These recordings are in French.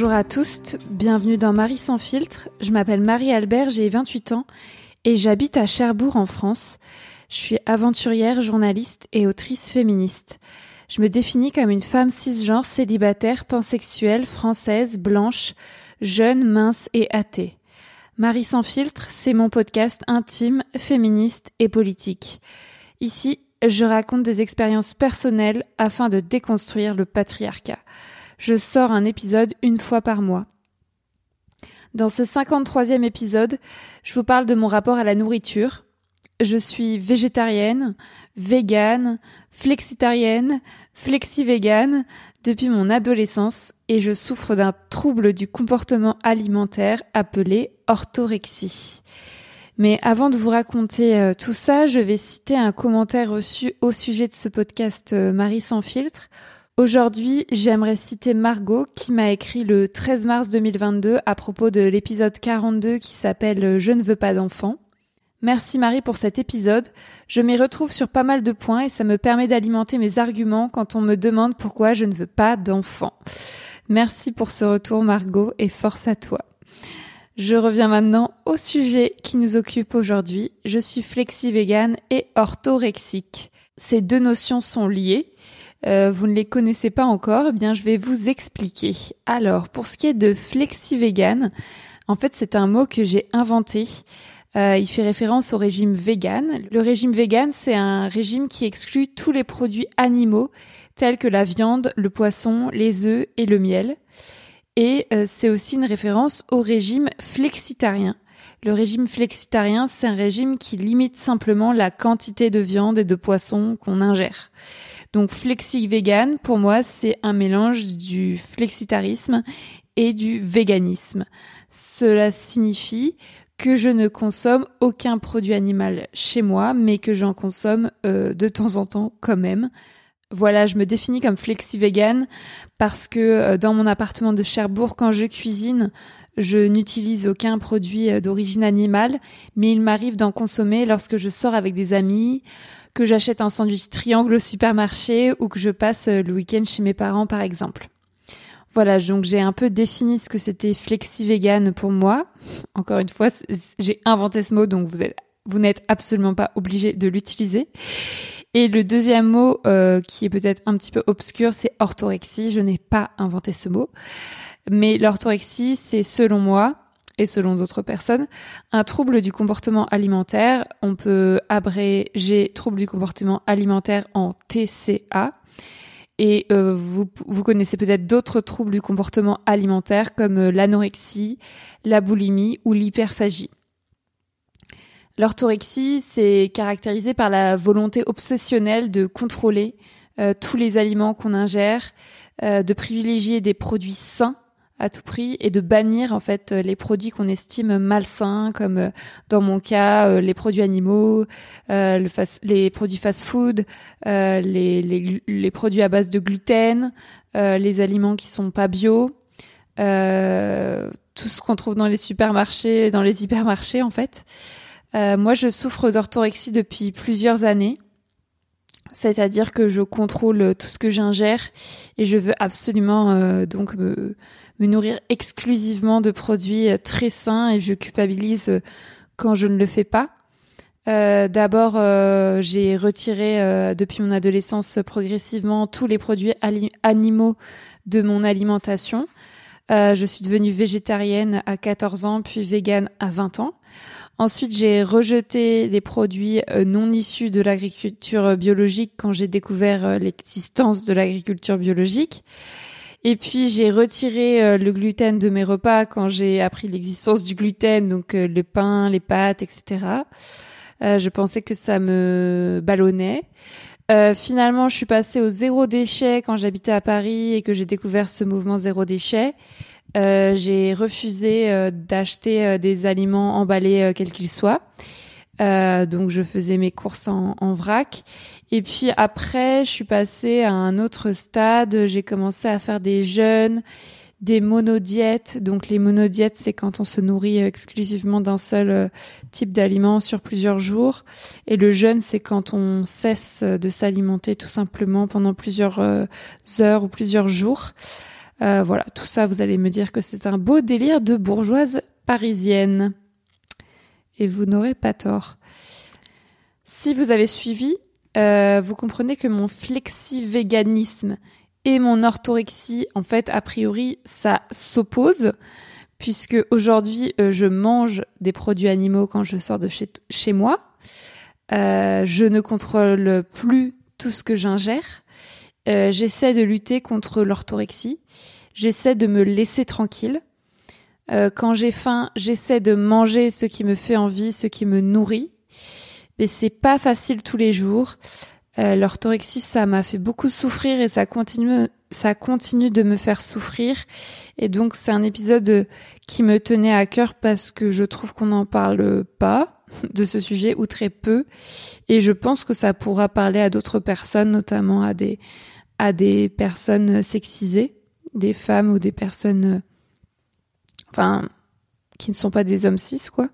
Bonjour à tous, bienvenue dans Marie sans filtre. Je m'appelle Marie-Albert, j'ai 28 ans et j'habite à Cherbourg en France. Je suis aventurière, journaliste et autrice féministe. Je me définis comme une femme cisgenre, célibataire, pansexuelle, française, blanche, jeune, mince et athée. Marie sans filtre, c'est mon podcast intime, féministe et politique. Ici, je raconte des expériences personnelles afin de déconstruire le patriarcat je sors un épisode une fois par mois. Dans ce 53e épisode, je vous parle de mon rapport à la nourriture. Je suis végétarienne, végane, flexitarienne, flexi-végane depuis mon adolescence et je souffre d'un trouble du comportement alimentaire appelé orthorexie. Mais avant de vous raconter euh, tout ça, je vais citer un commentaire reçu au sujet de ce podcast euh, Marie sans filtre Aujourd'hui, j'aimerais citer Margot qui m'a écrit le 13 mars 2022 à propos de l'épisode 42 qui s'appelle Je ne veux pas d'enfant. Merci Marie pour cet épisode. Je m'y retrouve sur pas mal de points et ça me permet d'alimenter mes arguments quand on me demande pourquoi je ne veux pas d'enfant. Merci pour ce retour Margot et force à toi. Je reviens maintenant au sujet qui nous occupe aujourd'hui. Je suis flexi-végane et orthorexique. Ces deux notions sont liées euh, vous ne les connaissez pas encore, eh bien je vais vous expliquer. Alors, pour ce qui est de flexi-vegan, en fait c'est un mot que j'ai inventé. Euh, il fait référence au régime vegan. Le régime vegan, c'est un régime qui exclut tous les produits animaux tels que la viande, le poisson, les œufs et le miel. Et euh, c'est aussi une référence au régime flexitarien. Le régime flexitarien, c'est un régime qui limite simplement la quantité de viande et de poisson qu'on ingère. Donc flexi vegan, pour moi, c'est un mélange du flexitarisme et du véganisme. Cela signifie que je ne consomme aucun produit animal chez moi, mais que j'en consomme euh, de temps en temps quand même. Voilà, je me définis comme flexi-vegan parce que euh, dans mon appartement de Cherbourg, quand je cuisine, je n'utilise aucun produit euh, d'origine animale, mais il m'arrive d'en consommer lorsque je sors avec des amis, que j'achète un sandwich triangle au supermarché ou que je passe euh, le week-end chez mes parents par exemple. Voilà, donc j'ai un peu défini ce que c'était flexi-vegan pour moi. Encore une fois, j'ai inventé ce mot, donc vous êtes, vous n'êtes absolument pas obligé de l'utiliser. Et le deuxième mot, euh, qui est peut-être un petit peu obscur, c'est orthorexie. Je n'ai pas inventé ce mot. Mais l'orthorexie, c'est selon moi, et selon d'autres personnes, un trouble du comportement alimentaire. On peut abréger trouble du comportement alimentaire en TCA. Et euh, vous, vous connaissez peut-être d'autres troubles du comportement alimentaire comme euh, l'anorexie, la boulimie ou l'hyperphagie. L'orthorexie, c'est caractérisé par la volonté obsessionnelle de contrôler euh, tous les aliments qu'on ingère, de privilégier des produits sains à tout prix et de bannir en fait les produits qu'on estime malsains comme euh, dans mon cas euh, les produits animaux, euh, le les produits fast-food, les, les, les, produits à base de gluten, les aliments qui sont pas bio, tout ce qu'on trouve dans les supermarchés, dans les hypermarchés en fait. moi, je souffre d'orthorexie depuis plusieurs années. C'est-à-dire que je contrôle tout ce que j'ingère et je veux absolument donc me, me nourrir exclusivement de produits euh, très sains et je culpabilise euh, quand je ne le fais pas. Euh, D'abord, j'ai retiré depuis mon adolescence progressivement tous les produits animaux de mon alimentation. je suis devenue végétarienne à 14 ans, puis végane à 20 ans. Ensuite, j'ai rejeté les produits non issus de l'agriculture biologique quand j'ai découvert l'existence de l'agriculture biologique. Et puis j'ai retiré euh, le gluten de mes repas quand j'ai appris l'existence du gluten, donc euh, le pain, les pâtes, etc. Euh, je pensais que ça me ballonnait. finalement, je suis passée au zéro déchet quand j'habitais à Paris et que j'ai découvert ce mouvement zéro déchet. j'ai refusé d'acheter des aliments emballés quels qu'ils soient. Euh, donc je faisais mes courses en, en, vrac. Et puis après, je suis passée à un autre stade. J'ai commencé à faire des jeûnes, des monodiètes. Donc les monodiètes, c'est quand on se nourrit exclusivement d'un seul euh, type d'aliment sur plusieurs jours. Et le jeûne, c'est quand on cesse de s'alimenter tout simplement pendant plusieurs euh, heures ou plusieurs jours. Euh, voilà, tout ça, vous allez me dire que c'est un beau délire de bourgeoise parisienne. Et vous n'aurez pas tort. Si vous avez suivi, euh, vous comprenez que mon flexi-véganisme et mon orthorexie, en fait, a priori, ça s'oppose, puisque aujourd'hui, euh, je mange des produits animaux quand je sors de chez, moi. Euh, je ne contrôle plus tout ce que j'ingère. J'essaie de lutter contre l'orthorexie. J'essaie de me laisser tranquille. Euh, quand j'ai faim, j'essaie de manger ce qui me fait envie, ce qui me nourrit. Mais c'est pas facile tous les jours. Euh, l'orthorexie, ça m'a fait beaucoup souffrir et ça continue, ça continue de me faire souffrir. Et donc, c'est un épisode qui me tenait à cœur parce que je trouve qu'on n'en parle pas de ce sujet ou très peu. Et je pense que ça pourra parler à d'autres personnes, notamment à des, à des personnes sexisées, des femmes ou des personnes, enfin, qui ne sont pas des hommes cis, quoi.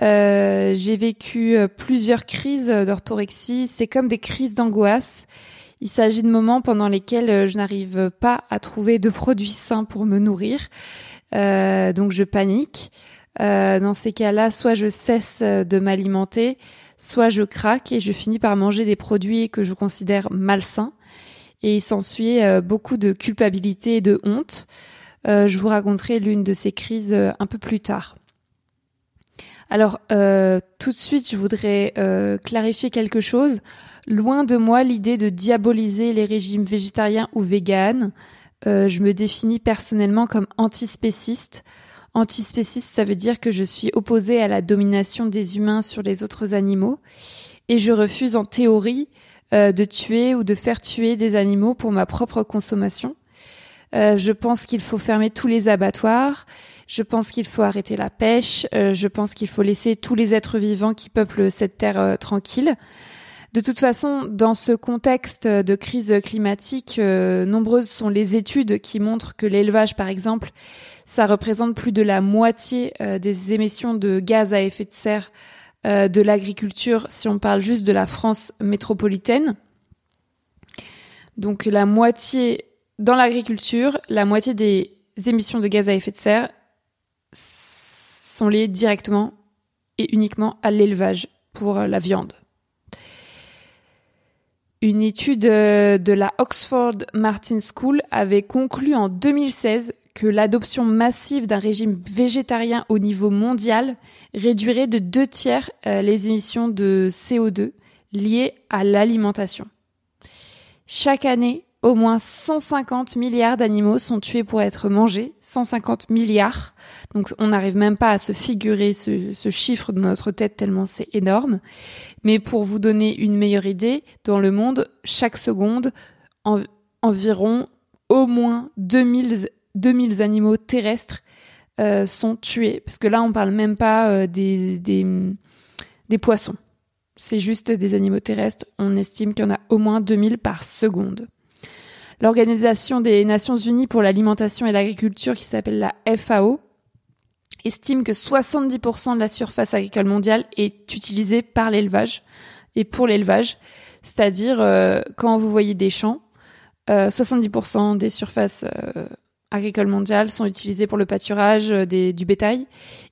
Euh, j'ai vécu euh, plusieurs crises d'orthorexie. C'est comme des crises d'angoisse. Il s'agit de moments pendant lesquels euh, je n'arrive pas à trouver de produits sains pour me nourrir. Donc je panique. Dans ces cas-là, soit je cesse de m'alimenter, soit je craque et je finis par manger des produits que je considère malsains. Et il s'ensuit beaucoup de culpabilité et de honte. Je vous raconterai l'une de ces crises un peu plus tard. Alors, euh, tout de suite, je voudrais euh, clarifier quelque chose. Loin de moi l'idée de diaboliser les régimes végétariens ou véganes. Euh, je me définis personnellement comme antispéciste. Antispéciste, ça veut dire que je suis opposée à la domination des humains sur les autres animaux. Et je refuse en théorie de tuer ou de faire tuer des animaux pour ma propre consommation. Je pense qu'il faut fermer tous les abattoirs je pense qu'il faut arrêter la pêche. Euh, je pense qu'il faut laisser tous les êtres vivants qui peuplent cette terre euh, tranquille. De toute façon, dans ce contexte de crise climatique, euh, nombreuses sont les études qui montrent que l'élevage, par exemple, ça représente plus de la moitié des émissions de gaz à effet de serre de l'agriculture si on parle juste de la France métropolitaine. Donc la moitié dans l'agriculture, la moitié des émissions de gaz à effet de serre, sont liés directement et uniquement à l'élevage pour la viande. Une étude euh, de la Oxford Martin School avait conclu en 2016 que l'adoption massive d'un régime végétarien au niveau mondial réduirait de deux tiers euh, les émissions de CO2 liées à l'alimentation. Chaque année, au moins 150 milliards d'animaux sont tués pour être mangés. 150 milliards. Donc on n'arrive même pas à se figurer ce, chiffre dans notre tête tellement c'est énorme. Mais pour vous donner une meilleure idée, dans le monde, chaque seconde, environ au moins 2000, 2000 animaux terrestres euh, sont tués. Parce que là, on parle même pas euh, des, des, des poissons. C'est juste des animaux terrestres. On estime qu'il y en a au moins 2000 par seconde. L'Organisation des Nations Unies pour l'alimentation et l'agriculture, qui s'appelle la FAO, estime que 70% de la surface agricole mondiale est utilisée par l'élevage et pour l'élevage. C'est-à-dire, euh, quand vous voyez des champs, 70% euh, des surfaces euh, agricoles mondiales sont utilisées pour le pâturage des, du bétail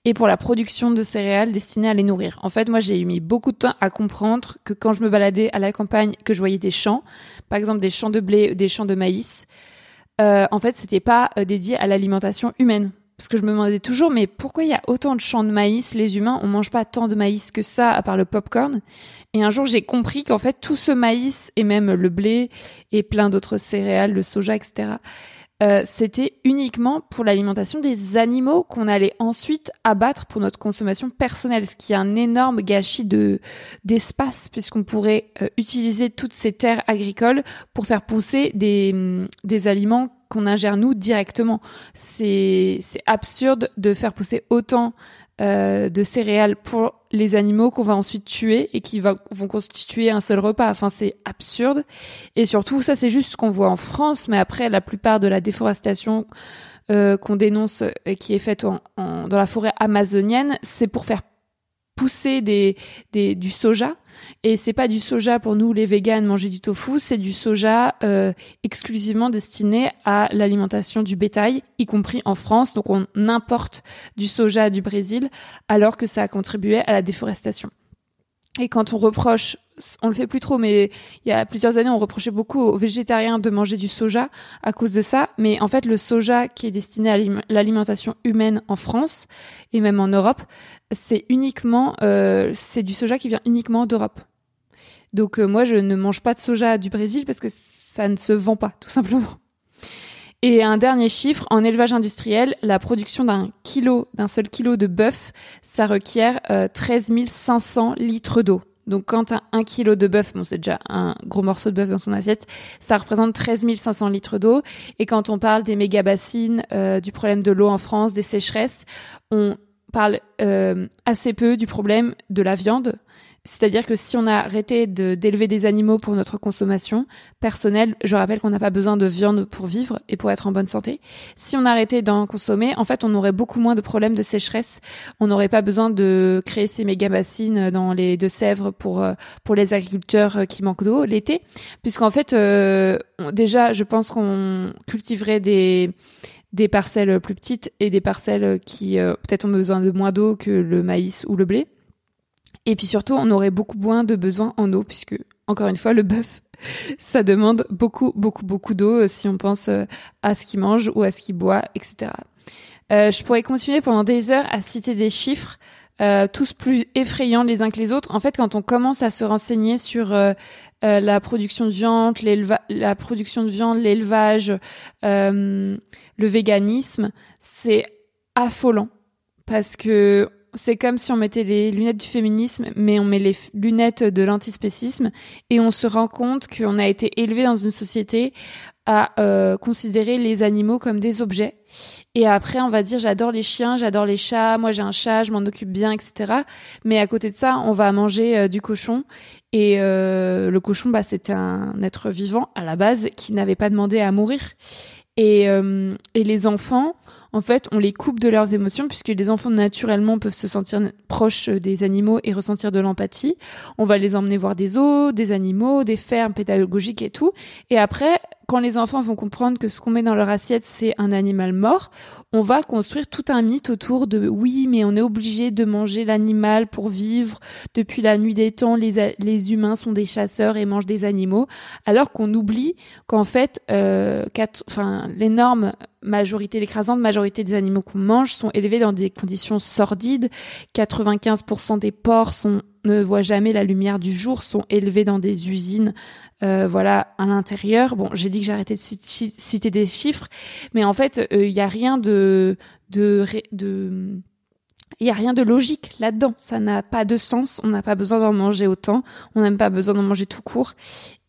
et pour la production de céréales destinées à les nourrir. En fait, moi, j'ai mis beaucoup de temps à comprendre que quand je me baladais à la campagne, que je voyais des champs, par exemple des champs de blé, des champs de maïs, euh, en fait, c'était pas euh, dédié à l'alimentation humaine. Parce que je me demandais toujours, mais pourquoi il y a autant de champs de maïs? Les humains, on mange pas tant de maïs que ça, à part le popcorn. Et un jour, j'ai compris qu'en fait, tout ce maïs, et même le blé, et plein d'autres céréales, le soja, etc., euh, c'était uniquement pour l'alimentation des animaux qu'on allait ensuite abattre pour notre consommation personnelle, ce qui est un énorme gâchis de d'espace puisqu'on pourrait euh, utiliser toutes ces terres agricoles pour faire pousser des, mm, des aliments qu'on ingère nous directement. C'est c'est absurde de faire pousser autant euh, de céréales pour les animaux qu'on va ensuite tuer et qui va, vont constituer un seul repas. Enfin, c'est absurde. Et surtout, ça, c'est juste ce qu'on voit en France, mais après, la plupart de la déforestation euh, qu'on dénonce et qui est faite en, dans la forêt amazonienne, c'est pour faire pousser du soja. Et c'est pas du soja pour nous les véganes manger du tofu, c'est du soja euh, exclusivement destiné à l'alimentation du bétail, y compris en France. Donc on importe du soja du Brésil alors que ça a contribué à la déforestation. Et quand on reproche, on le fait plus trop, mais il y a plusieurs années, on reprochait beaucoup aux végétariens de manger du soja à cause de ça. Mais en fait, le soja qui est destiné à l'alimentation humaine en France et même en Europe, c'est uniquement, euh, c'est du soja qui vient uniquement d'Europe. Donc euh, moi, je ne mange pas de soja du Brésil parce que ça ne se vend pas, tout simplement. Et un dernier chiffre, en élevage industriel, la production d'un kilo, d'un seul kilo de bœuf, ça requiert 13 euh, 500 litres d'eau. Donc quand as un kilo de bœuf, bon c'est déjà un gros morceau de bœuf dans ton assiette, ça représente 13 500 litres d'eau. Et quand on parle des méga bassines, euh, du problème de l'eau en France, des sécheresses, on parle euh, assez peu du problème de la viande. C'est-à-dire que si on a arrêté d'élever des animaux pour notre consommation personnelle, je rappelle qu'on n'a pas besoin de viande pour vivre et pour être en bonne santé. Si on arrêtait d'en consommer, en fait, on aurait beaucoup moins de problèmes de sécheresse. On n'aurait pas besoin de créer ces méga bassines dans les Deux-Sèvres pour euh, pour les agriculteurs qui manquent d'eau l'été, puisqu'en fait, euh, déjà, je pense qu'on cultiverait des des parcelles plus petites et des parcelles qui euh, peut-être ont besoin de moins d'eau que le maïs ou le blé. Et puis surtout, on aurait beaucoup moins de besoin en eau, puisque, encore une fois, le bœuf, ça demande beaucoup, beaucoup, beaucoup d'eau euh, si on pense euh, à ce qu'il mange ou à ce qu'il boit, etc. Euh, je pourrais continuer pendant des heures à citer des chiffres, euh, tous plus effrayants les uns que les autres. En fait, quand on commence à se renseigner sur euh, la production de viande, la production de viande, l'élevage, le véganisme, c'est affolant parce que c'est comme si on mettait les lunettes du féminisme, mais on met les lunettes de l'antispécisme et on se rend compte qu'on a été élevé dans une société à euh, considérer les animaux comme des objets. Et après, on va dire j'adore les chiens, j'adore les chats, moi j'ai un chat, je m'en occupe bien, etc. Mais à côté de ça, on va manger euh, du cochon. Et euh, le cochon, bah, c'était un être vivant à la base qui n'avait pas demandé à mourir. Et, et les enfants, en fait, on les coupe de leurs émotions puisque les enfants naturellement peuvent se sentir proches des animaux et ressentir de l'empathie. On va les emmener voir des zoos, des animaux, des fermes pédagogiques et tout. Et après, quand les enfants vont comprendre que ce qu'on met dans leur assiette, c'est un animal mort, on va construire tout un mythe autour de oui, mais on est obligé de manger l'animal pour vivre. Depuis la nuit des temps, les, les humains sont des chasseurs et mangent des animaux, alors qu'on oublie qu'en fait, euh, l'énorme majorité, l'écrasante majorité des animaux qu'on mange sont élevés dans des conditions sordides. 95% des porcs sont ne voient jamais la lumière du jour, sont élevés dans des usines, euh, voilà, à l'intérieur. Bon, j'ai dit que j'arrêtais de citer des chiffres, mais en fait, il euh, n'y a rien de de de il y a rien de logique là-dedans. Ça n'a pas de sens. On n'a pas besoin d'en manger autant. On n'a même pas besoin d'en manger tout court.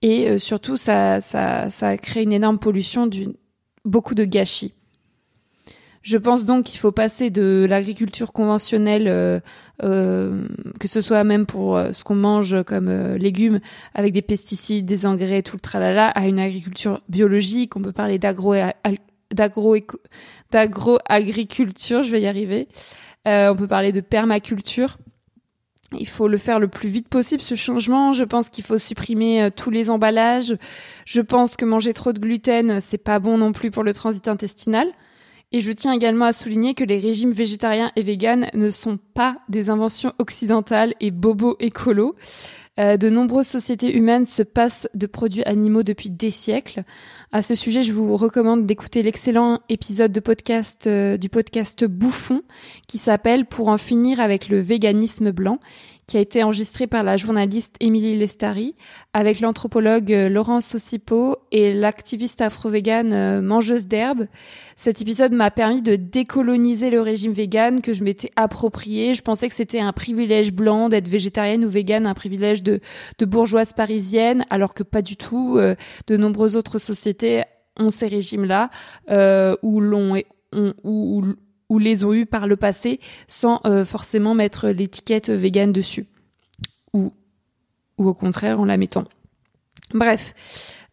Et euh, surtout, ça, ça, ça crée une énorme pollution, beaucoup de gâchis. Je pense donc qu'il faut passer de l'agriculture conventionnelle, euh, euh, que ce soit même pour euh, ce qu'on mange comme légumes, avec des pesticides, des engrais, tout le tralala, à une agriculture biologique. On peut parler d'agro d'agro d'agro agriculture, je vais y arriver. on peut parler de permaculture. Il faut le faire le plus vite possible, ce changement. Je pense qu'il faut supprimer tous les emballages. Je pense que manger trop de gluten, c'est pas bon non plus pour le transit intestinal. Et je tiens également à souligner que les régimes végétariens et véganes ne sont pas des inventions occidentales et bobo écolo. Euh, de nombreuses sociétés humaines se passent de produits animaux depuis des siècles. À ce sujet, je vous recommande d'écouter l'excellent épisode de podcast euh, du podcast Bouffon qui s'appelle Pour en finir avec le véganisme blanc qui a été enregistré par la journaliste Émilie Lestari avec l'anthropologue euh, Laurence Ossipo et l'activiste afro-végane euh, mangeuse d'herbe. Cet épisode m'a permis de décoloniser le régime vegan que je m'étais approprié. Je pensais que c'était un privilège blanc d'être végétarienne ou végane, un privilège de, de bourgeoise parisienne, alors que pas du tout. Euh, de nombreuses autres sociétés ont ces régimes-là, euh, où l'on où, ou les ont eu par le passé sans euh, forcément mettre l'étiquette vegan dessus. Ou, ou au contraire en la mettant. Bref.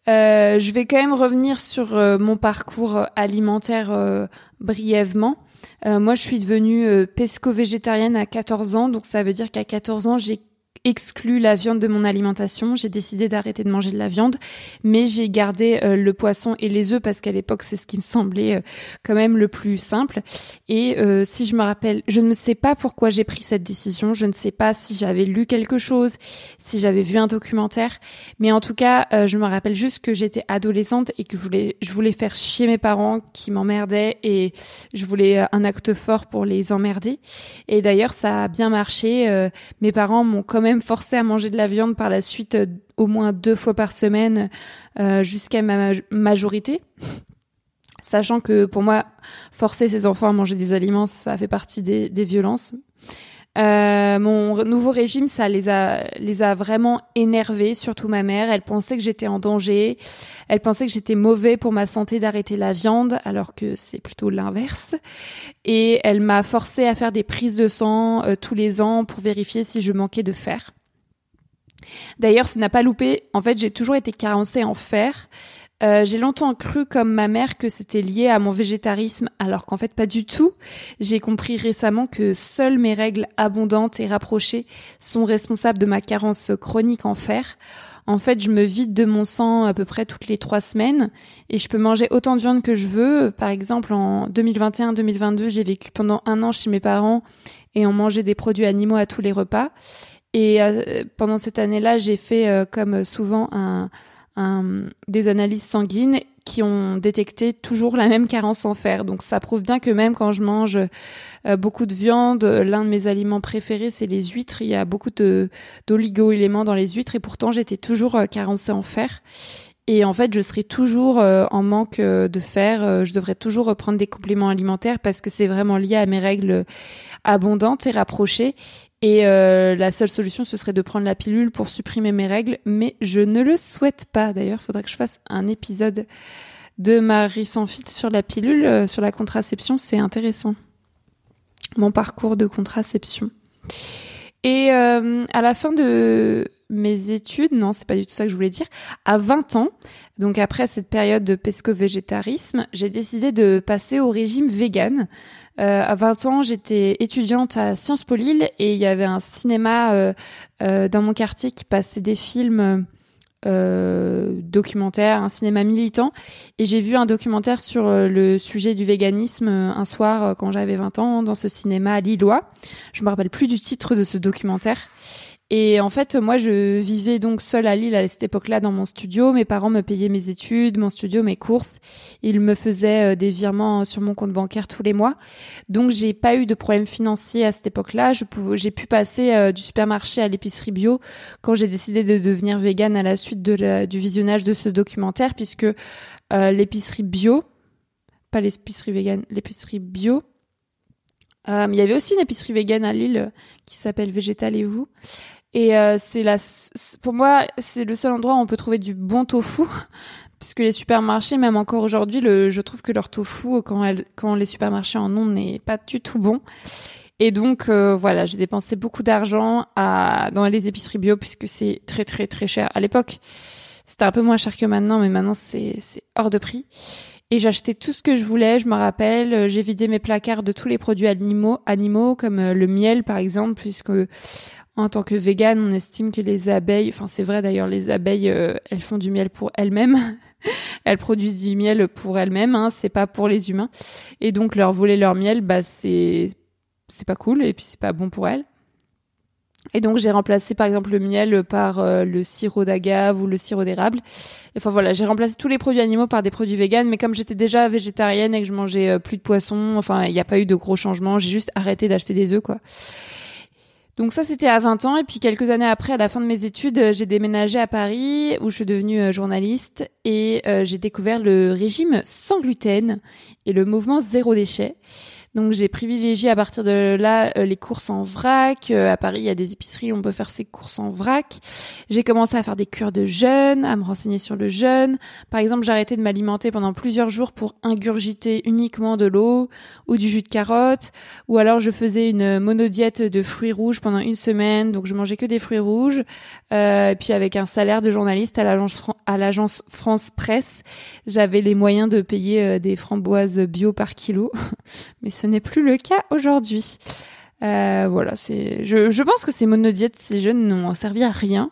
je vais quand même revenir sur mon parcours alimentaire brièvement. moi, je suis devenue pesco-végétarienne à 14 ans, donc ça veut dire qu'à 14 ans, j'ai exclu la viande de mon alimentation. J'ai décidé d'arrêter de manger de la viande, mais j'ai gardé euh, le poisson et les œufs parce qu'à l'époque, c'est ce qui me semblait euh, quand même le plus simple. Et euh, si je me rappelle, je ne sais pas pourquoi j'ai pris cette décision. Je ne sais pas si j'avais lu quelque chose, si j'avais vu un documentaire, mais en tout cas, je me rappelle juste que j'étais adolescente et que je voulais, je voulais faire chier mes parents qui m'emmerdaient et je voulais un acte fort pour les emmerder. Et d'ailleurs, ça a bien marché. mes parents m'ont quand même forcé à manger de la viande par la suite euh, au moins deux fois par semaine euh, jusqu'à ma majorité. Sachant que pour moi, forcer ses enfants à manger des aliments, ça fait partie des, violences. Euh, mon nouveau régime, ça les a, les a vraiment énervés, surtout ma mère. Elle pensait que j'étais en danger. Elle pensait que j'étais mauvais pour ma santé d'arrêter la viande, alors que c'est plutôt l'inverse. Et elle m'a forcé à faire des prises de sang tous les ans pour vérifier si je manquais de fer. D'ailleurs, ça n'a pas loupé. En fait, j'ai toujours été carencée en fer. Euh, j'ai longtemps cru, comme ma mère, que c'était lié à mon végétarisme, alors qu'en fait pas du tout. J'ai compris récemment que seules mes règles abondantes et rapprochées sont responsables de ma carence chronique en fer. En fait, je me vide de mon sang à peu près toutes les trois semaines et je peux manger autant de viande que je veux. Par exemple, en 2021-2022, j'ai vécu pendant un an chez mes parents et on mangeait des produits animaux à tous les repas. Et euh, pendant cette année-là, j'ai fait, euh, comme souvent, un, des analyses sanguines qui ont détecté toujours la même carence en fer. Donc ça prouve bien que même quand je mange euh, beaucoup de viande, l'un de mes aliments préférés c'est les huîtres. Il y a beaucoup d'oligo-éléments dans les huîtres et pourtant j'étais toujours carencée en fer. Et en fait, je serai toujours en manque de fer. je devrais toujours reprendre des compléments alimentaires parce que c'est vraiment lié à mes règles abondantes et rapprochées. Et euh, la seule solution, ce serait de prendre la pilule pour supprimer mes règles, mais je ne le souhaite pas. D'ailleurs, il faudrait que je fasse un épisode de Marie sans filtre sur la pilule, euh, sur la contraception, c'est intéressant. Mon parcours de contraception. Et euh, à la fin de mes études, non, c'est pas du tout ça que je voulais dire, à 20 ans, donc après cette période de pesco-végétarisme, j'ai décidé de passer au régime vegan. Euh, à 20 ans, j'étais étudiante à Sciences Po Lille et il y avait un cinéma euh, dans mon quartier qui passait des films documentaires, un cinéma militant. Et j'ai vu un documentaire sur le sujet du véganisme un soir quand j'avais 20 ans dans ce cinéma lillois. Je me rappelle plus du titre de ce documentaire. Et en fait, moi, je vivais donc seule à Lille à cette époque-là dans mon studio. Mes parents me payaient mes études, mon studio, mes courses. Ils me faisaient euh, des virements sur mon compte bancaire tous les mois. Donc, j'ai pas eu de problème financier à cette époque-là. J'ai pu passer euh, du supermarché à l'épicerie bio quand j'ai décidé de devenir végane à la suite du visionnage de ce documentaire, puisque euh, l'épicerie bio, pas l'épicerie végane, l'épicerie bio, il y avait aussi une épicerie végane à Lille qui s'appelle Végétal et vous. Et euh, c'est la, pour moi, c'est le seul endroit où on peut trouver du bon tofu, puisque les supermarchés, même encore aujourd'hui, le, je trouve que leur tofu, quand, elle, quand les supermarchés en ont, n'est pas du tout bon. Et donc euh, voilà, j'ai dépensé beaucoup d'argent à dans les épiceries bio puisque c'est très très très cher. À l'époque, c'était un peu moins cher que maintenant, mais maintenant c'est hors de prix. Et j'achetais tout ce que je voulais. Je me rappelle, j'ai vidé mes placards de tous les produits animaux, animaux comme euh, le miel par exemple, puisque en tant que végane, on estime que les abeilles, enfin c'est vrai d'ailleurs, les abeilles, euh, elles font du miel pour elles-mêmes. elles produisent du miel pour elles-mêmes, hein, c'est pas pour les humains. Et donc leur voler leur miel, bah c'est c'est pas cool et puis c'est pas bon pour elles. Et donc j'ai remplacé par exemple le miel par euh, le sirop d'agave ou le sirop d'érable. Enfin voilà, j'ai remplacé tous les produits animaux par des produits véganes, mais comme j'étais déjà végétarienne et que je mangeais euh, plus de poisson, enfin il n'y a pas eu de gros changements, j'ai juste arrêté d'acheter des œufs quoi. Donc ça, c'était à 20 ans. Et puis quelques années après, à la fin de mes études, euh, j'ai déménagé à Paris, où je suis devenue euh, journaliste, et euh, j'ai découvert le régime sans gluten et le mouvement zéro déchet. Donc j'ai privilégié à partir de là euh, les courses en vrac. Euh, à Paris, il y a des épiceries où on peut faire ses courses en vrac. J'ai commencé à faire des cures de jeûne, à me renseigner sur le jeûne. Par exemple, j'ai arrêté de m'alimenter pendant plusieurs jours pour ingurgiter uniquement de l'eau ou du jus de carotte. Ou alors je faisais une monodiète de fruits rouges pendant une semaine. Donc je mangeais que des fruits rouges. Euh, et puis avec un salaire de journaliste à l'agence l'agence France Presse, j'avais les moyens de payer euh, des framboises bio par kilo. Mais n'est plus le cas aujourd'hui. Euh, voilà, c'est. Je, pense que ces monodiètes, ces jeunes n'ont servi à rien.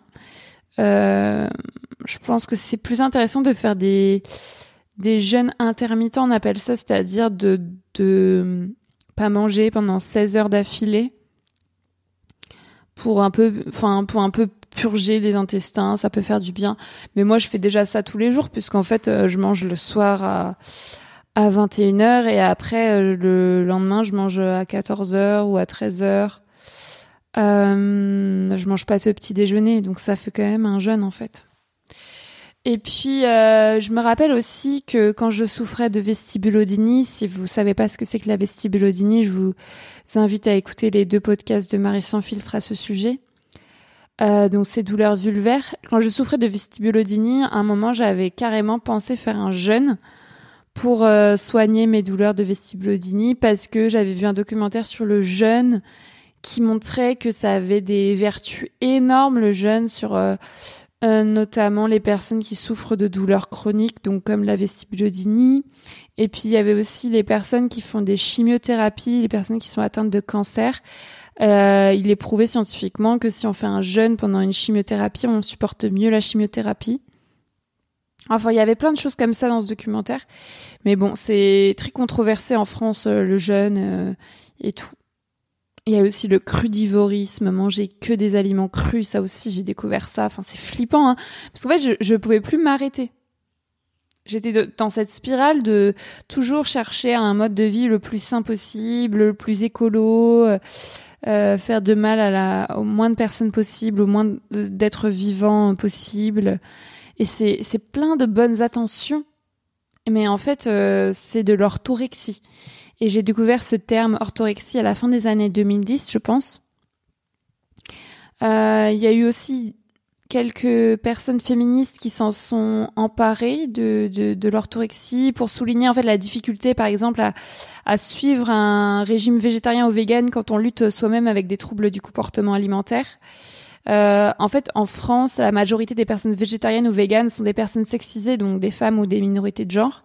Euh, je pense que c'est plus intéressant de faire des des jeûnes intermittents, on appelle ça, c'est-à-dire de de pas manger pendant 16 heures d'affilée pour un peu, enfin pour un peu purger les intestins, ça peut faire du bien. Mais moi, je fais déjà ça tous les jours puisqu'en fait, euh, je mange le soir à à 21h et après euh, le lendemain je mange à 14h ou à 13h. Euh, je mange pas ce petit déjeuner donc ça fait quand même un jeûne en fait. Et puis euh, je me rappelle aussi que quand je souffrais de vestibulodynie, si vous savez pas ce que c'est que la vestibulodynie, je vous invite à écouter les deux podcasts de Marie sans filtre à ce sujet. Euh, donc ces douleurs vulvaires. Quand je souffrais de vestibulodynie, à un moment j'avais carrément pensé faire un jeûne pour euh, soigner mes douleurs de vestibulodynie parce que j'avais vu un documentaire sur le jeûne qui montrait que ça avait des vertus énormes le jeûne sur euh, euh, notamment les personnes qui souffrent de douleurs chroniques donc comme la vestibulodynie. Et puis il y avait aussi les personnes qui font des chimiothérapies les personnes qui sont atteintes de cancer. Il est prouvé scientifiquement que si on fait un jeûne pendant une chimiothérapie on supporte mieux la chimiothérapie Enfin, il y avait plein de choses comme ça dans ce documentaire. Mais bon, c'est très controversé en France, euh, le jeûne euh, et tout. Il y a aussi le crudivorisme, manger que des aliments crus. Ça aussi, j'ai découvert ça. Enfin, c'est flippant, hein. Parce qu'en fait, je, je pouvais plus m'arrêter. J'étais dans cette spirale de toujours chercher un mode de vie le plus sain possible, le plus écolo, euh, faire de mal à la, au moins de personnes possible, au moins d'être vivant possible. Et c'est, plein de bonnes attentions. Mais en fait, euh, c'est de l'orthorexie. Et j'ai découvert ce terme orthorexie à la fin des années 2010, je pense. Euh, il y a eu aussi quelques personnes féministes qui s'en sont emparées de l'orthorexie pour souligner en fait la difficulté, par exemple, à, à suivre un régime végétarien ou vegan quand on lutte soi-même avec des troubles du comportement alimentaire. Euh, en fait, en France, la majorité des personnes végétariennes ou véganes sont des personnes sexisées, donc des femmes ou des minorités de genre.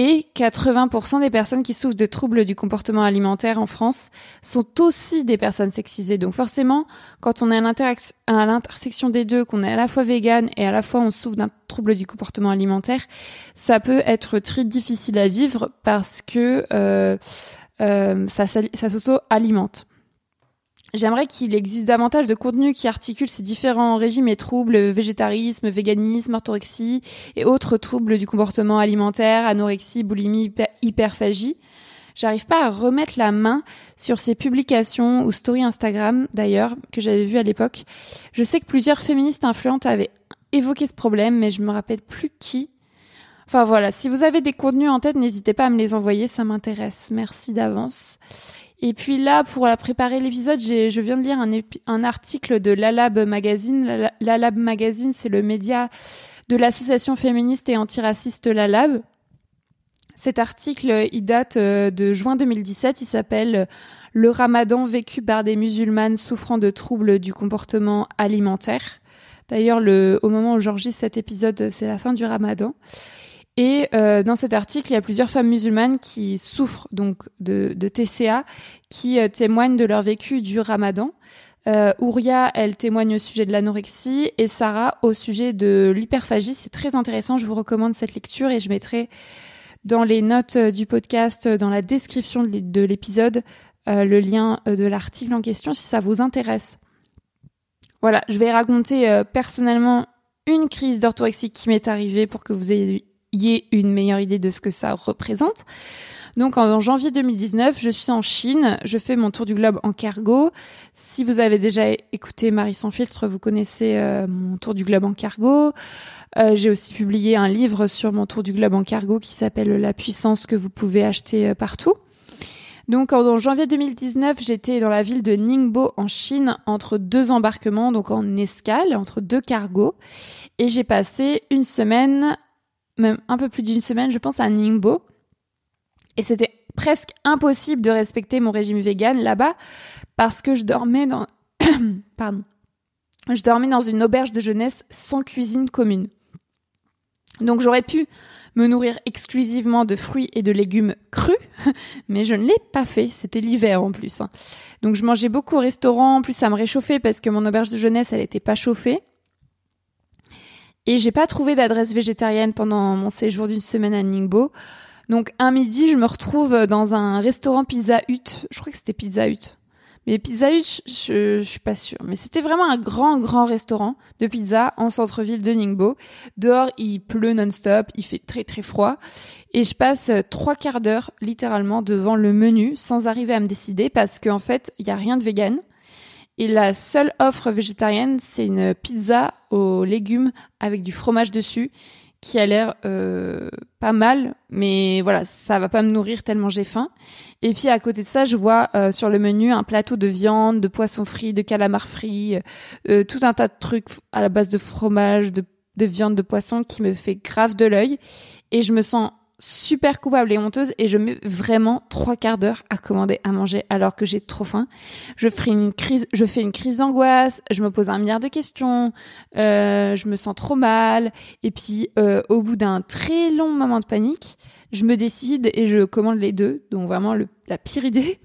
Et 80% des personnes qui souffrent de troubles du comportement alimentaire en France sont aussi des personnes sexisées. Donc forcément, quand on est à l'intersection des deux, qu'on est à la fois végane et à la fois on souffre d'un trouble du comportement alimentaire, ça peut être très difficile à vivre parce que euh, euh, ça, ça s'auto-alimente. J'aimerais qu'il existe davantage de contenu qui articule ces différents régimes et troubles, végétarisme, véganisme, orthorexie et autres troubles du comportement alimentaire, anorexie, boulimie, hyperphagie. J'arrive pas à remettre la main sur ces publications ou stories Instagram, d'ailleurs, que j'avais vues à l'époque. Je sais que plusieurs féministes influentes avaient évoqué ce problème, mais je me rappelle plus qui. Enfin voilà, si vous avez des contenus en tête, n'hésitez pas à me les envoyer, ça m'intéresse. Merci d'avance. Et puis là, pour la préparer l'épisode, je viens de lire un, article de l'Alab Magazine. L'Alab Magazine, c'est le média de l'association féministe et antiraciste L'Alab. Cet article, il date euh, de juin 2017. Il s'appelle Le ramadan vécu par des musulmanes souffrant de troubles du comportement alimentaire. D'ailleurs, au moment où j'enregistre cet épisode, c'est la fin du ramadan. Et euh, dans cet article, il y a plusieurs femmes musulmanes qui souffrent donc de, TCA, qui euh, témoignent de leur vécu du Ramadan. Euh, Ouria, elle témoigne au sujet de l'anorexie et Sarah au sujet de l'hyperphagie. C'est très intéressant. Je vous recommande cette lecture et je mettrai dans les notes euh, du podcast, dans la description de l'épisode, euh, le lien de l'article en question si ça vous intéresse. Voilà, je vais raconter personnellement une crise d'orthorexie qui m'est arrivée pour que vous ayez y ait une meilleure idée de ce que ça représente. Donc en janvier 2019, je suis en Chine, je fais mon tour du globe en cargo. Si vous avez déjà écouté Marie sans filtre, vous connaissez euh, mon tour du globe en cargo. Euh, j'ai aussi publié un livre sur mon tour du globe en cargo qui s'appelle La puissance que vous pouvez acheter euh, partout. Donc en janvier 2019, j'étais dans la ville de Ningbo en Chine entre deux embarquements, donc en escale, entre deux cargos. Et j'ai passé une semaine, même un peu plus d'une semaine, je pense, à Ningbo. Et c'était presque impossible de respecter mon régime vegan là-bas parce que je dormais dans... Pardon. Je dormais dans une auberge de jeunesse sans cuisine commune. Donc j'aurais pu me nourrir exclusivement de fruits et de légumes crus, mais je ne l'ai pas fait. C'était l'hiver en plus. Hein. Donc je mangeais beaucoup au restaurant. En plus, ça me réchauffait parce que mon auberge de jeunesse, elle n'était pas chauffée. Et j'ai pas trouvé d'adresse végétarienne pendant mon séjour d'une semaine à Ningbo. Donc un midi, je me retrouve dans un restaurant Pizza Hut. Je crois que c'était Pizza Hut. Mais Pizza Hut, je, suis pas sûre. Mais c'était vraiment un grand, grand restaurant de pizza en centre-ville de Ningbo. Dehors, il pleut non-stop, il fait très, très froid. Et je passe trois quarts d'heure, littéralement, devant le menu sans arriver à me décider parce qu'en fait, il y a rien de vegan. Et la seule offre végétarienne, c'est une pizza aux légumes avec du fromage dessus qui a l'air euh, pas mal, mais voilà, ça va pas me nourrir tellement j'ai faim. Et puis à côté de ça, je vois euh, sur le menu un plateau de viande, de poisson frit, de calamar frit, euh, tout un tas de trucs à la base de fromage, de, de viande, de poisson qui me fait grave de l'œil. Et je me sens super coupable et honteuse et je mets vraiment trois quarts d'heure à commander à manger alors que j'ai trop faim. Je fais une crise, je fais une crise d'angoisse, je me pose un milliard de questions, euh, je me sens trop mal et puis euh, au bout d'un très long moment de panique, je me décide et je commande les deux, donc vraiment la pire idée.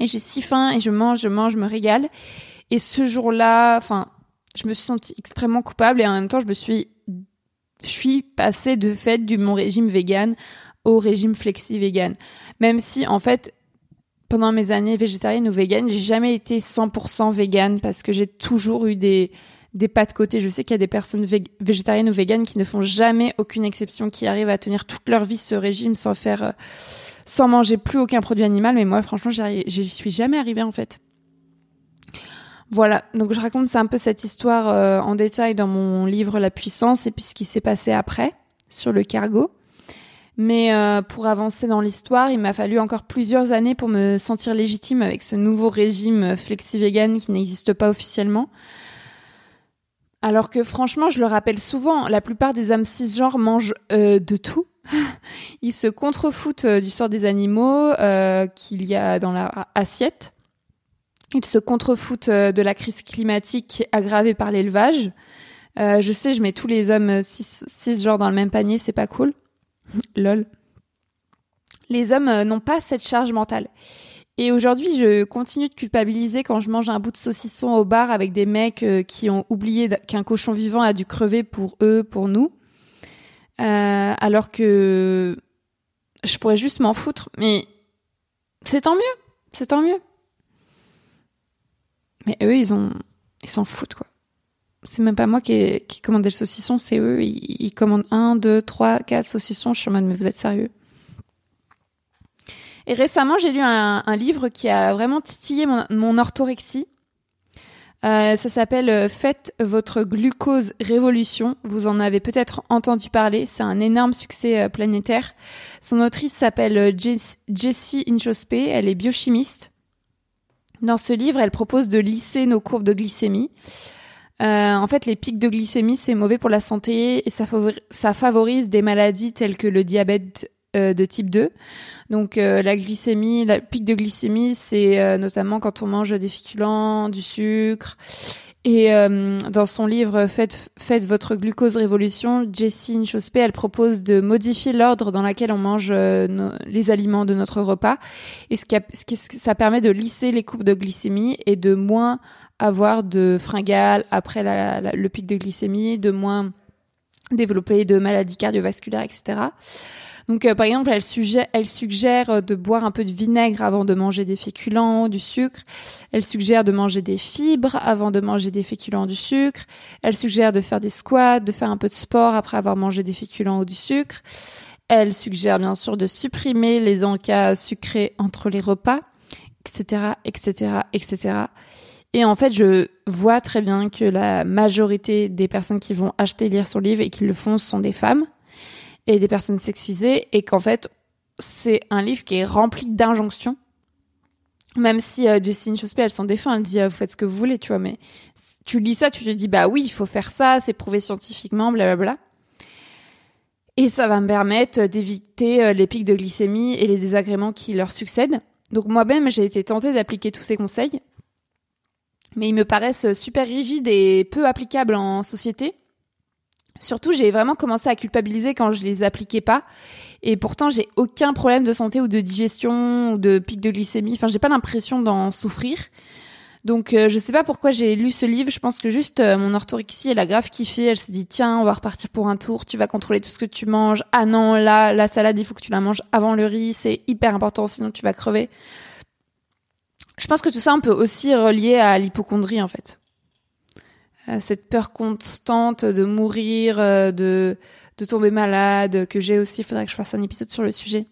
Et j'ai si faim et je mange, je mange, je me régale. Et ce jour-là, enfin, je me suis sentie extrêmement coupable et en même temps, je me suis je suis passée de fait du mon régime vegan au régime flexi vegan. Même si en fait pendant mes années végétariennes ou véganes, j'ai jamais été 100% vegan parce que j'ai toujours eu des des pas de côté. Je sais qu'il y a des personnes végétariennes ou véganes qui ne font jamais aucune exception, qui arrivent à tenir toute leur vie ce régime sans faire, euh, sans manger plus aucun produit animal. Mais moi, franchement, j'y suis jamais arrivée en fait. Voilà, donc je raconte un peu cette histoire euh, en détail dans mon livre La puissance et puis ce qui s'est passé après sur le cargo. Mais euh, pour avancer dans l'histoire, il m'a fallu encore plusieurs années pour me sentir légitime avec ce nouveau régime flexi-vegan qui n'existe pas officiellement. Alors que franchement, je le rappelle souvent, la plupart des âmes cisgenres mangent euh, de tout. Ils se contrefoutent du sort des animaux qu'il y a dans leur assiette. Ils se contrefoutent euh, de la crise climatique aggravée par l'élevage. Euh, je sais, je mets tous les hommes six, genres dans le même panier, c'est pas cool. Lol. Les hommes euh, n'ont pas cette charge mentale. Et aujourd'hui, je continue de culpabiliser quand je mange un bout de saucisson au bar avec des mecs qui ont oublié qu'un cochon vivant a dû crever pour eux, pour nous. alors que je pourrais juste m'en foutre. Mais c'est tant mieux. C'est tant mieux. Mais eux, ils ont, ils s'en foutent, quoi. C'est même pas moi qui, qui commandé le saucisson, c'est eux. Ils, commandent un, deux, trois, quatre saucissons. Je suis en mode, mais vous êtes sérieux? Et récemment, j'ai lu un, livre qui a vraiment titillé mon, orthorexie. Euh, ça s'appelle euh, Faites votre glucose révolution. Vous en avez peut-être entendu parler. C'est un énorme succès euh, planétaire. Son autrice s'appelle Jessie Inchospé. Elle est biochimiste. Dans ce livre, elle propose de lisser nos courbes de glycémie. Euh, en fait, les pics de glycémie, c'est mauvais pour la santé et ça, favorise des maladies telles que le diabète euh, de type 2. Donc euh, la glycémie, la pic de glycémie, c'est notamment quand on mange des féculents, du sucre et euh, dans son livre Faites, Faites votre glucose révolution, Jessie Nchospé, elle propose de modifier l'ordre dans lequel on mange euh, les aliments de notre repas. Et ce qui, ce qui, ça permet de lisser les courbes de glycémie et de moins avoir de fringales après la, le pic de glycémie, de moins développer de maladies cardiovasculaires, etc. Donc, euh, par exemple, elle suggère, elle suggère euh, de boire un peu de vinaigre avant de manger des féculents, du sucre. Elle suggère de manger des fibres avant de manger des féculents, du sucre. Elle suggère de faire des squats, de faire un peu de sport après avoir mangé des féculents ou du sucre. Elle suggère bien sûr de supprimer les encas sucrés entre les repas, etc., etc., etc. Et en fait, je vois très bien que la majorité des personnes qui vont acheter lire son livre et qui le font sont des femmes et des personnes sexisées et qu'en fait, c'est un livre qui est rempli d'injonctions. Même si euh, Jessie elle s'en défend, elle dit vous faites ce que vous voulez, tu vois, mais tu lis ça, tu te dis bah oui, il faut faire ça, c'est prouvé scientifiquement, blablabla. Et ça va me permettre d'éviter les pics de glycémie et les désagréments qui leur succèdent. Donc moi-même, j'ai été tentée d'appliquer tous ces conseils, mais ils me paraissent super rigides et peu applicables en société. Surtout, j'ai vraiment commencé à culpabiliser quand je les appliquais pas. Et pourtant, j'ai aucun problème de santé ou de digestion ou de pic de glycémie. Enfin, j'ai pas l'impression d'en souffrir. Donc, euh, je sais pas pourquoi j'ai lu ce livre. Je pense que juste euh, mon orthorexie, elle a grave kiffé. Elle s'est dit, tiens, on va repartir pour un tour. Tu vas contrôler tout ce que tu manges. Ah non, là, la salade, il faut que tu la manges avant le riz. C'est hyper important, sinon tu vas crever. Je pense que tout ça, on peut aussi relier à l'hypochondrie, en fait. Euh, cette peur constante de mourir, euh, de, de tomber malade, que j'ai aussi. Il faudrait que je fasse un épisode sur le sujet.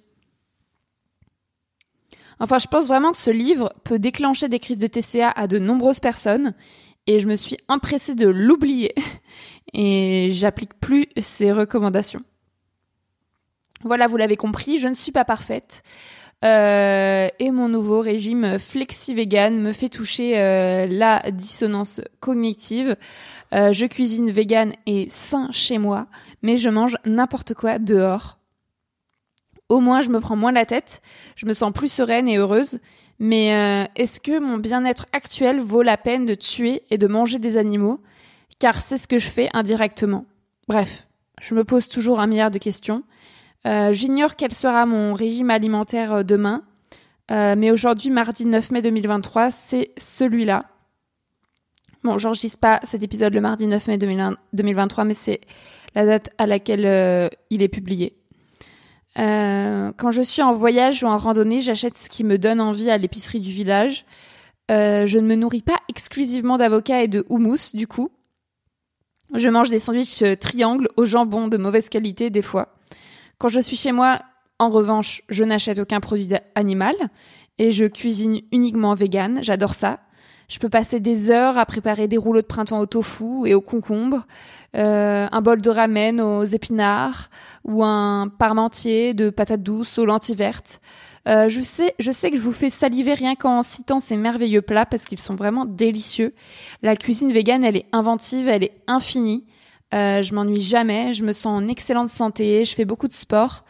Enfin, je pense vraiment que ce livre peut déclencher des crises de TCA à de nombreuses personnes et je me suis empressée de l'oublier et j'applique plus ses recommandations. Voilà, vous l'avez compris, je ne suis pas parfaite. Euh, et mon nouveau régime flexi-vegan me fait toucher euh, la dissonance cognitive. Euh, je cuisine vegan et sain chez moi, mais je mange n'importe quoi dehors. Au moins, je me prends moins la tête, je me sens plus sereine et heureuse. Mais est-ce que mon bien-être actuel vaut la peine de tuer et de manger des animaux? Car c'est ce que je fais indirectement. Bref, je me pose toujours un milliard de questions. Euh, j'ignore quel sera mon régime alimentaire euh, demain, euh, mais aujourd'hui, mardi 9 mai 2023, c'est celui-là. Bon, j'enregistre pas cet épisode le mardi 9 mai 2023, mais c'est la date à laquelle il est publié. quand je suis en voyage ou en randonnée, j'achète ce qui me donne envie à l'épicerie du village. je ne me nourris pas exclusivement d'avocats et de houmous, du coup. Je mange des sandwichs triangles au jambon de mauvaise qualité des fois. Quand je suis chez moi, en revanche, je n'achète aucun produit animal et je cuisine uniquement vegan. J'adore ça. Je peux passer des heures à préparer des rouleaux de printemps au tofu et au concombre, euh, un bol de ramen aux épinards ou un parmentier de patates douces aux lentilles vertes. Euh, je sais, je sais que je vous fais saliver rien qu'en citant ces merveilleux plats parce qu'ils sont vraiment délicieux. La cuisine végane, elle est inventive, elle est infinie. Euh, je m'ennuie jamais, je me sens en excellente santé, je fais beaucoup de sport,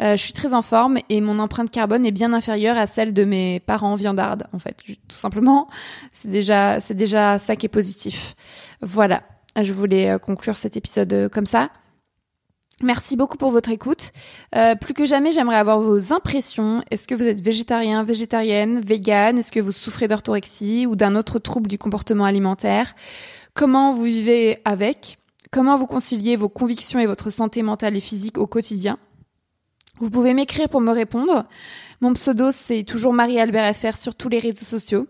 euh, je suis très en forme et mon empreinte carbone est bien inférieure à celle de mes parents viandardes en fait. Tout simplement, c'est déjà c'est déjà ça qui est positif. Voilà, je voulais euh, conclure cet épisode comme ça. Merci beaucoup pour votre écoute. plus que jamais, j'aimerais avoir vos impressions. Est-ce que vous êtes végétarien, végétarienne, vegan Est-ce que vous souffrez d'orthorexie ou d'un autre trouble du comportement alimentaire? Comment vous vivez avec? Comment vous conciliez vos convictions et votre santé mentale et physique au quotidien? Vous pouvez m'écrire pour me répondre. Mon pseudo, c'est toujours Marie-Albert FR sur tous les réseaux sociaux.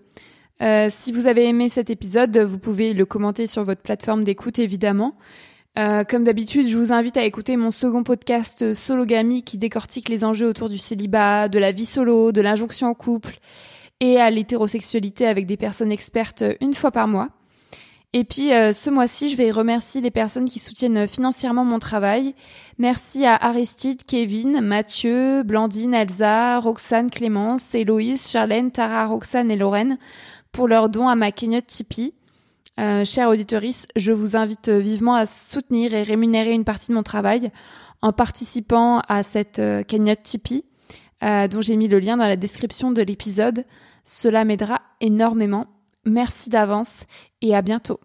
Euh, si vous avez aimé cet épisode, vous pouvez le commenter sur votre plateforme d'écoute, évidemment. Euh, comme d'habitude, je vous invite à écouter mon second podcast Sologamy qui décortique les enjeux autour du célibat, de la vie solo, de l'injonction au couple et à l'hétérosexualité avec des personnes expertes une fois par mois. Et puis euh, ce mois-ci, je vais remercier les personnes qui soutiennent financièrement mon travail. Merci à Aristide, Kevin, Mathieu, Blandine, Elsa, Roxane, Clémence, Héloïse, Charlène, Tara, Roxane et Lorraine pour leurs dons à ma cagnotte Tipeee. Euh, auditorice, je vous invite vivement à soutenir et rémunérer une partie de mon travail en participant à cette euh, cagnotte Tipeee, euh, dont j'ai mis le lien dans la description de l'épisode. Cela m'aidera énormément. Merci d'avance et à bientôt.